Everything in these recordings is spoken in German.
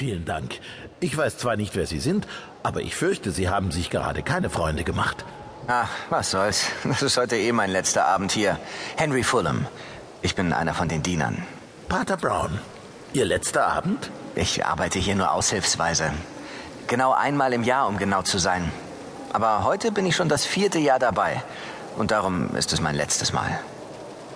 Vielen Dank. Ich weiß zwar nicht, wer Sie sind, aber ich fürchte, Sie haben sich gerade keine Freunde gemacht. Ach, was soll's. Das ist heute eh mein letzter Abend hier. Henry Fulham. Ich bin einer von den Dienern. Pater Brown, Ihr letzter Abend? Ich arbeite hier nur aushilfsweise. Genau einmal im Jahr, um genau zu sein. Aber heute bin ich schon das vierte Jahr dabei. Und darum ist es mein letztes Mal.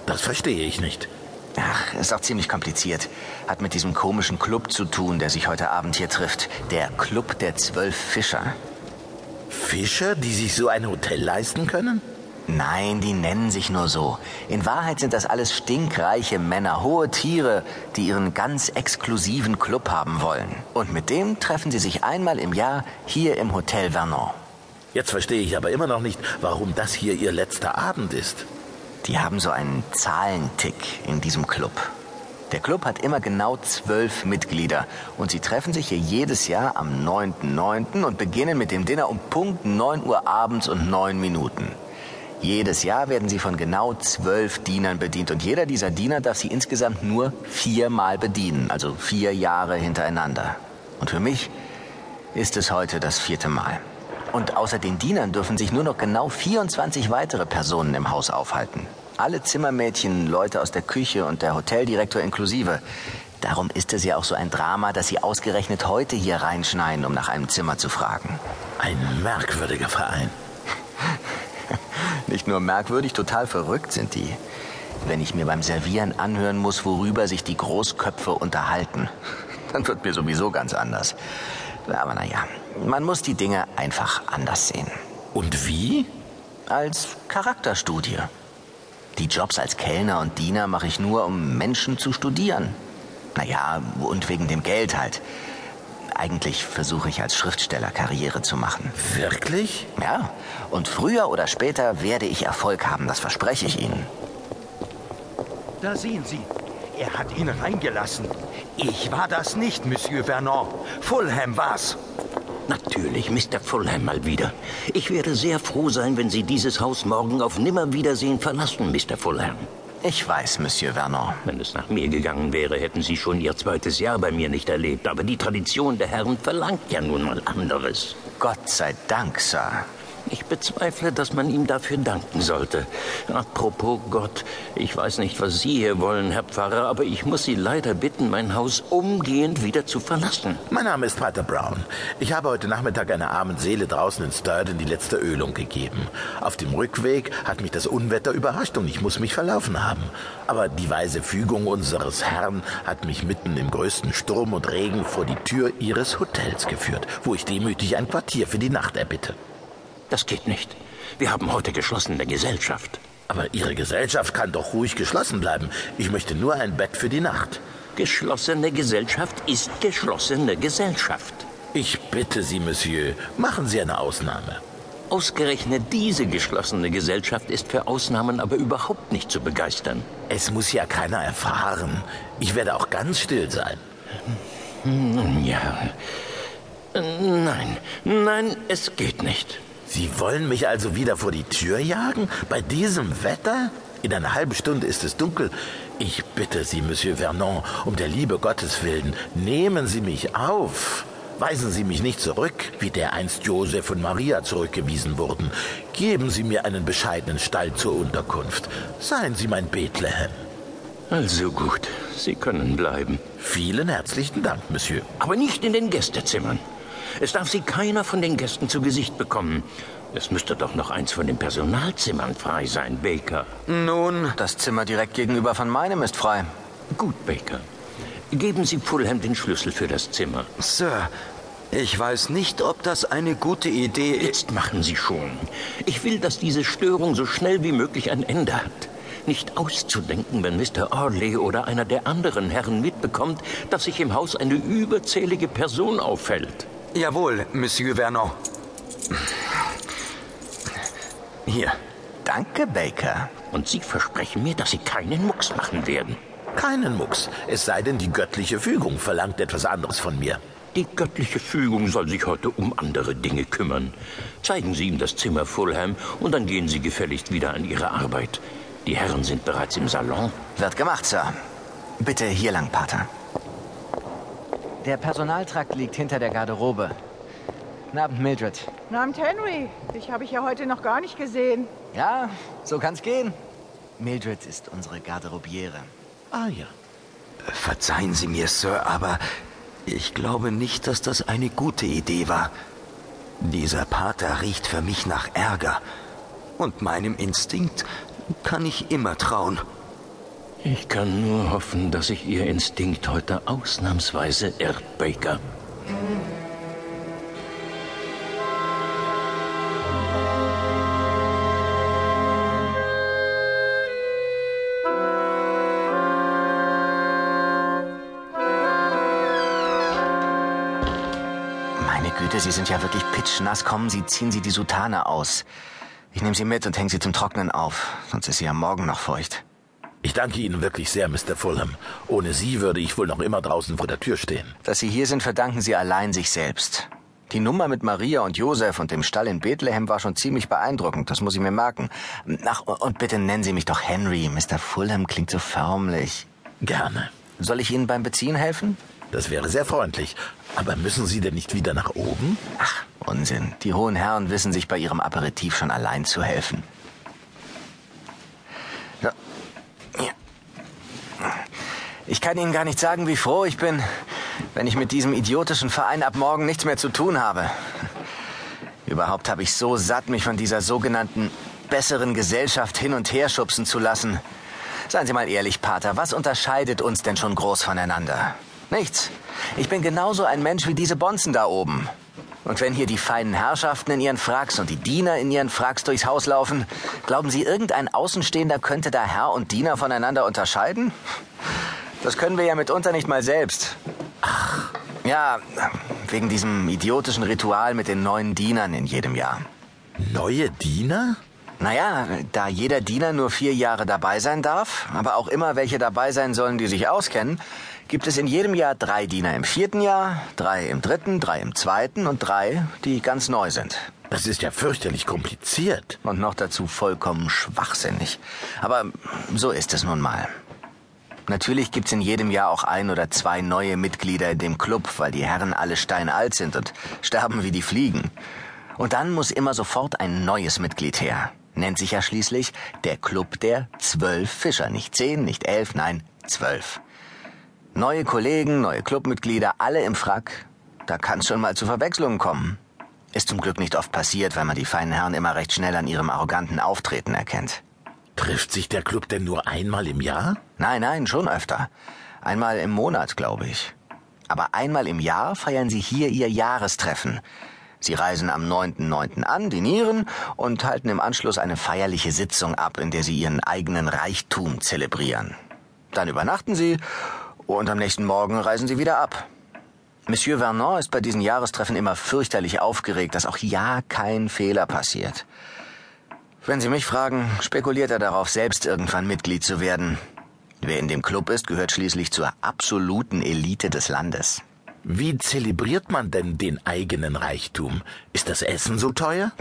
Das verstehe ich nicht. Ach, ist auch ziemlich kompliziert. Hat mit diesem komischen Club zu tun, der sich heute Abend hier trifft. Der Club der Zwölf Fischer. Fischer, die sich so ein Hotel leisten können? Nein, die nennen sich nur so. In Wahrheit sind das alles stinkreiche Männer, hohe Tiere, die ihren ganz exklusiven Club haben wollen. Und mit dem treffen sie sich einmal im Jahr hier im Hotel Vernon. Jetzt verstehe ich aber immer noch nicht, warum das hier Ihr letzter Abend ist. Die haben so einen Zahlentick in diesem Club. Der Club hat immer genau zwölf Mitglieder und sie treffen sich hier jedes Jahr am 9.9. und beginnen mit dem Dinner um Punkt 9 Uhr abends und 9 Minuten. Jedes Jahr werden sie von genau zwölf Dienern bedient und jeder dieser Diener darf sie insgesamt nur viermal bedienen, also vier Jahre hintereinander. Und für mich ist es heute das vierte Mal. Und außer den Dienern dürfen sich nur noch genau 24 weitere Personen im Haus aufhalten. Alle Zimmermädchen, Leute aus der Küche und der Hoteldirektor inklusive. Darum ist es ja auch so ein Drama, dass sie ausgerechnet heute hier reinschneien, um nach einem Zimmer zu fragen. Ein merkwürdiger Verein. Nicht nur merkwürdig, total verrückt sind die. Wenn ich mir beim Servieren anhören muss, worüber sich die Großköpfe unterhalten, dann wird mir sowieso ganz anders. Aber naja, man muss die Dinge einfach anders sehen. Und wie? Als Charakterstudie. Die Jobs als Kellner und Diener mache ich nur, um Menschen zu studieren. Naja, und wegen dem Geld halt. Eigentlich versuche ich als Schriftsteller Karriere zu machen. Wirklich? Ja, und früher oder später werde ich Erfolg haben, das verspreche ich Ihnen. Da sehen Sie. Er hat ihn reingelassen. Ich war das nicht, Monsieur Vernon. Fulham war's. Natürlich, Mr. Fulham mal wieder. Ich werde sehr froh sein, wenn Sie dieses Haus morgen auf Nimmerwiedersehen verlassen, Mr. Fulham. Ich weiß, Monsieur Vernon. Wenn es nach mir gegangen wäre, hätten Sie schon Ihr zweites Jahr bei mir nicht erlebt. Aber die Tradition der Herren verlangt ja nun mal anderes. Gott sei Dank, Sir. Ich bezweifle, dass man ihm dafür danken sollte. Apropos Gott, ich weiß nicht, was Sie hier wollen, Herr Pfarrer, aber ich muss Sie leider bitten, mein Haus umgehend wieder zu verlassen. Mein Name ist Pater Brown. Ich habe heute Nachmittag einer armen Seele draußen in Sturden die letzte Ölung gegeben. Auf dem Rückweg hat mich das Unwetter überrascht und ich muss mich verlaufen haben. Aber die weise Fügung unseres Herrn hat mich mitten im größten Sturm und Regen vor die Tür Ihres Hotels geführt, wo ich demütig ein Quartier für die Nacht erbitte. Das geht nicht. Wir haben heute geschlossene Gesellschaft. Aber Ihre Gesellschaft kann doch ruhig geschlossen bleiben. Ich möchte nur ein Bett für die Nacht. Geschlossene Gesellschaft ist geschlossene Gesellschaft. Ich bitte Sie, Monsieur, machen Sie eine Ausnahme. Ausgerechnet diese geschlossene Gesellschaft ist für Ausnahmen aber überhaupt nicht zu begeistern. Es muss ja keiner erfahren. Ich werde auch ganz still sein. Nun ja. Nein, nein, es geht nicht. Sie wollen mich also wieder vor die Tür jagen? Bei diesem Wetter? In einer halben Stunde ist es dunkel. Ich bitte Sie, Monsieur Vernon, um der Liebe Gottes willen, nehmen Sie mich auf. Weisen Sie mich nicht zurück, wie dereinst Josef und Maria zurückgewiesen wurden. Geben Sie mir einen bescheidenen Stall zur Unterkunft. Seien Sie mein Bethlehem. Also gut, Sie können bleiben. Vielen herzlichen Dank, Monsieur. Aber nicht in den Gästezimmern. Es darf Sie keiner von den Gästen zu Gesicht bekommen. Es müsste doch noch eins von den Personalzimmern frei sein, Baker. Nun, das Zimmer direkt gegenüber von meinem ist frei. Gut, Baker. Geben Sie Fulham den Schlüssel für das Zimmer. Sir, ich weiß nicht, ob das eine gute Idee ist. Jetzt machen Sie schon. Ich will, dass diese Störung so schnell wie möglich ein Ende hat. Nicht auszudenken, wenn Mr. Orley oder einer der anderen Herren mitbekommt, dass sich im Haus eine überzählige Person auffällt. Jawohl, Monsieur Vernon. Hier. Danke, Baker. Und Sie versprechen mir, dass Sie keinen Mucks machen werden. Keinen Mucks, es sei denn, die göttliche Fügung verlangt etwas anderes von mir. Die göttliche Fügung soll sich heute um andere Dinge kümmern. Zeigen Sie ihm das Zimmer Fulham und dann gehen Sie gefälligst wieder an Ihre Arbeit. Die Herren sind bereits im Salon. Wird gemacht, Sir. Bitte hier lang, Pater. Der Personaltrakt liegt hinter der Garderobe. Guten Abend, Mildred. Guten Abend, Henry. Dich habe ich ja heute noch gar nicht gesehen. Ja, so kann's gehen. Mildred ist unsere Garderobiere. Ah ja. Verzeihen Sie mir, Sir, aber ich glaube nicht, dass das eine gute Idee war. Dieser Pater riecht für mich nach Ärger. Und meinem Instinkt kann ich immer trauen. Ich kann nur hoffen, dass sich Ihr Instinkt heute ausnahmsweise irrt, Baker. Meine Güte, Sie sind ja wirklich pitschnass. Kommen Sie, ziehen Sie die Soutane aus. Ich nehme sie mit und hänge sie zum Trocknen auf. Sonst ist sie am Morgen noch feucht. Ich danke Ihnen wirklich sehr, Mr. Fulham. Ohne Sie würde ich wohl noch immer draußen vor der Tür stehen. Dass Sie hier sind, verdanken Sie allein sich selbst. Die Nummer mit Maria und Josef und dem Stall in Bethlehem war schon ziemlich beeindruckend, das muss ich mir merken. Ach, und bitte nennen Sie mich doch Henry. Mr. Fulham klingt so förmlich. Gerne. Soll ich Ihnen beim Beziehen helfen? Das wäre sehr freundlich. Aber müssen Sie denn nicht wieder nach oben? Ach, Unsinn. Die hohen Herren wissen sich bei ihrem Aperitif schon allein zu helfen. Ja. Ja. Ich kann Ihnen gar nicht sagen, wie froh ich bin, wenn ich mit diesem idiotischen Verein ab morgen nichts mehr zu tun habe. Überhaupt habe ich so satt, mich von dieser sogenannten besseren Gesellschaft hin und her schubsen zu lassen. Seien Sie mal ehrlich, Pater, was unterscheidet uns denn schon groß voneinander? Nichts. Ich bin genauso ein Mensch wie diese Bonzen da oben. Und wenn hier die feinen Herrschaften in ihren Fracks und die Diener in ihren Fracks durchs Haus laufen, glauben Sie, irgendein Außenstehender könnte da Herr und Diener voneinander unterscheiden? Das können wir ja mitunter nicht mal selbst. Ach, ja, wegen diesem idiotischen Ritual mit den neuen Dienern in jedem Jahr. Neue Diener? Naja, da jeder Diener nur vier Jahre dabei sein darf, aber auch immer welche dabei sein sollen, die sich auskennen, gibt es in jedem Jahr drei Diener im vierten Jahr, drei im dritten, drei im zweiten und drei, die ganz neu sind. Das ist ja fürchterlich kompliziert. Und noch dazu vollkommen schwachsinnig. Aber so ist es nun mal. Natürlich gibt's in jedem Jahr auch ein oder zwei neue Mitglieder in dem Club, weil die Herren alle steinalt sind und sterben wie die Fliegen. Und dann muss immer sofort ein neues Mitglied her. Nennt sich ja schließlich der Club der zwölf Fischer. Nicht zehn, nicht elf, nein, zwölf. Neue Kollegen, neue Clubmitglieder, alle im Frack. Da kann's schon mal zu Verwechslungen kommen. Ist zum Glück nicht oft passiert, weil man die feinen Herren immer recht schnell an ihrem arroganten Auftreten erkennt. Trifft sich der Club denn nur einmal im Jahr? Nein, nein, schon öfter. Einmal im Monat, glaube ich. Aber einmal im Jahr feiern sie hier ihr Jahrestreffen. Sie reisen am 9.9. an, dinieren und halten im Anschluss eine feierliche Sitzung ab, in der sie ihren eigenen Reichtum zelebrieren. Dann übernachten sie und am nächsten Morgen reisen sie wieder ab. Monsieur Vernon ist bei diesen Jahrestreffen immer fürchterlich aufgeregt, dass auch ja kein Fehler passiert. Wenn Sie mich fragen, spekuliert er darauf, selbst irgendwann Mitglied zu werden. Wer in dem Club ist, gehört schließlich zur absoluten Elite des Landes. Wie zelebriert man denn den eigenen Reichtum? Ist das Essen so teuer?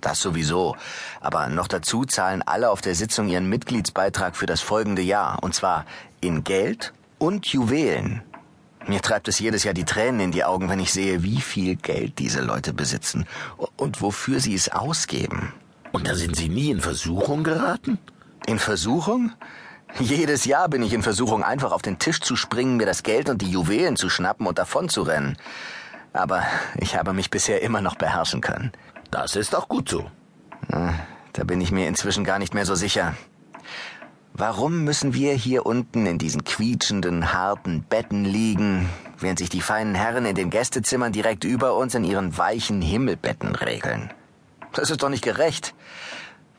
Das sowieso. Aber noch dazu zahlen alle auf der Sitzung ihren Mitgliedsbeitrag für das folgende Jahr. Und zwar in Geld und Juwelen. Mir treibt es jedes Jahr die Tränen in die Augen, wenn ich sehe, wie viel Geld diese Leute besitzen und wofür sie es ausgeben. Und da sind Sie nie in Versuchung geraten? In Versuchung? Jedes Jahr bin ich in Versuchung, einfach auf den Tisch zu springen, mir das Geld und die Juwelen zu schnappen und davon zu rennen. Aber ich habe mich bisher immer noch beherrschen können. Das ist auch gut so. Da bin ich mir inzwischen gar nicht mehr so sicher. Warum müssen wir hier unten in diesen quietschenden, harten Betten liegen, während sich die feinen Herren in den Gästezimmern direkt über uns in ihren weichen Himmelbetten regeln? Das ist doch nicht gerecht.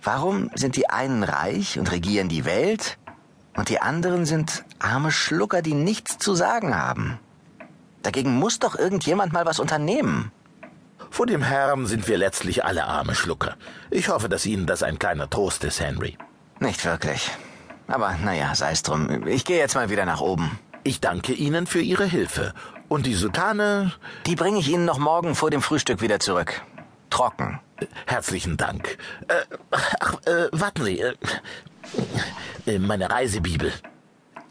Warum sind die einen reich und regieren die Welt und die anderen sind arme Schlucker, die nichts zu sagen haben? Dagegen muss doch irgendjemand mal was unternehmen. Vor dem Herrn sind wir letztlich alle arme Schlucker. Ich hoffe, dass Ihnen das ein kleiner Trost ist, Henry. Nicht wirklich. Aber naja, sei's drum. Ich gehe jetzt mal wieder nach oben. Ich danke Ihnen für Ihre Hilfe. Und die Soutane, Die bringe ich Ihnen noch morgen vor dem Frühstück wieder zurück. Trocken. Herzlichen Dank. Äh, ach, äh, warten Sie. Äh, äh, meine Reisebibel.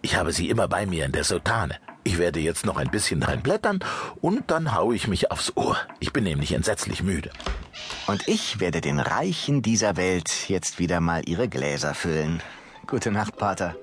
Ich habe sie immer bei mir in der Soutane. Ich werde jetzt noch ein bisschen dran blättern und dann haue ich mich aufs Ohr. Ich bin nämlich entsetzlich müde. Und ich werde den Reichen dieser Welt jetzt wieder mal ihre Gläser füllen. Gute Nacht, Pater.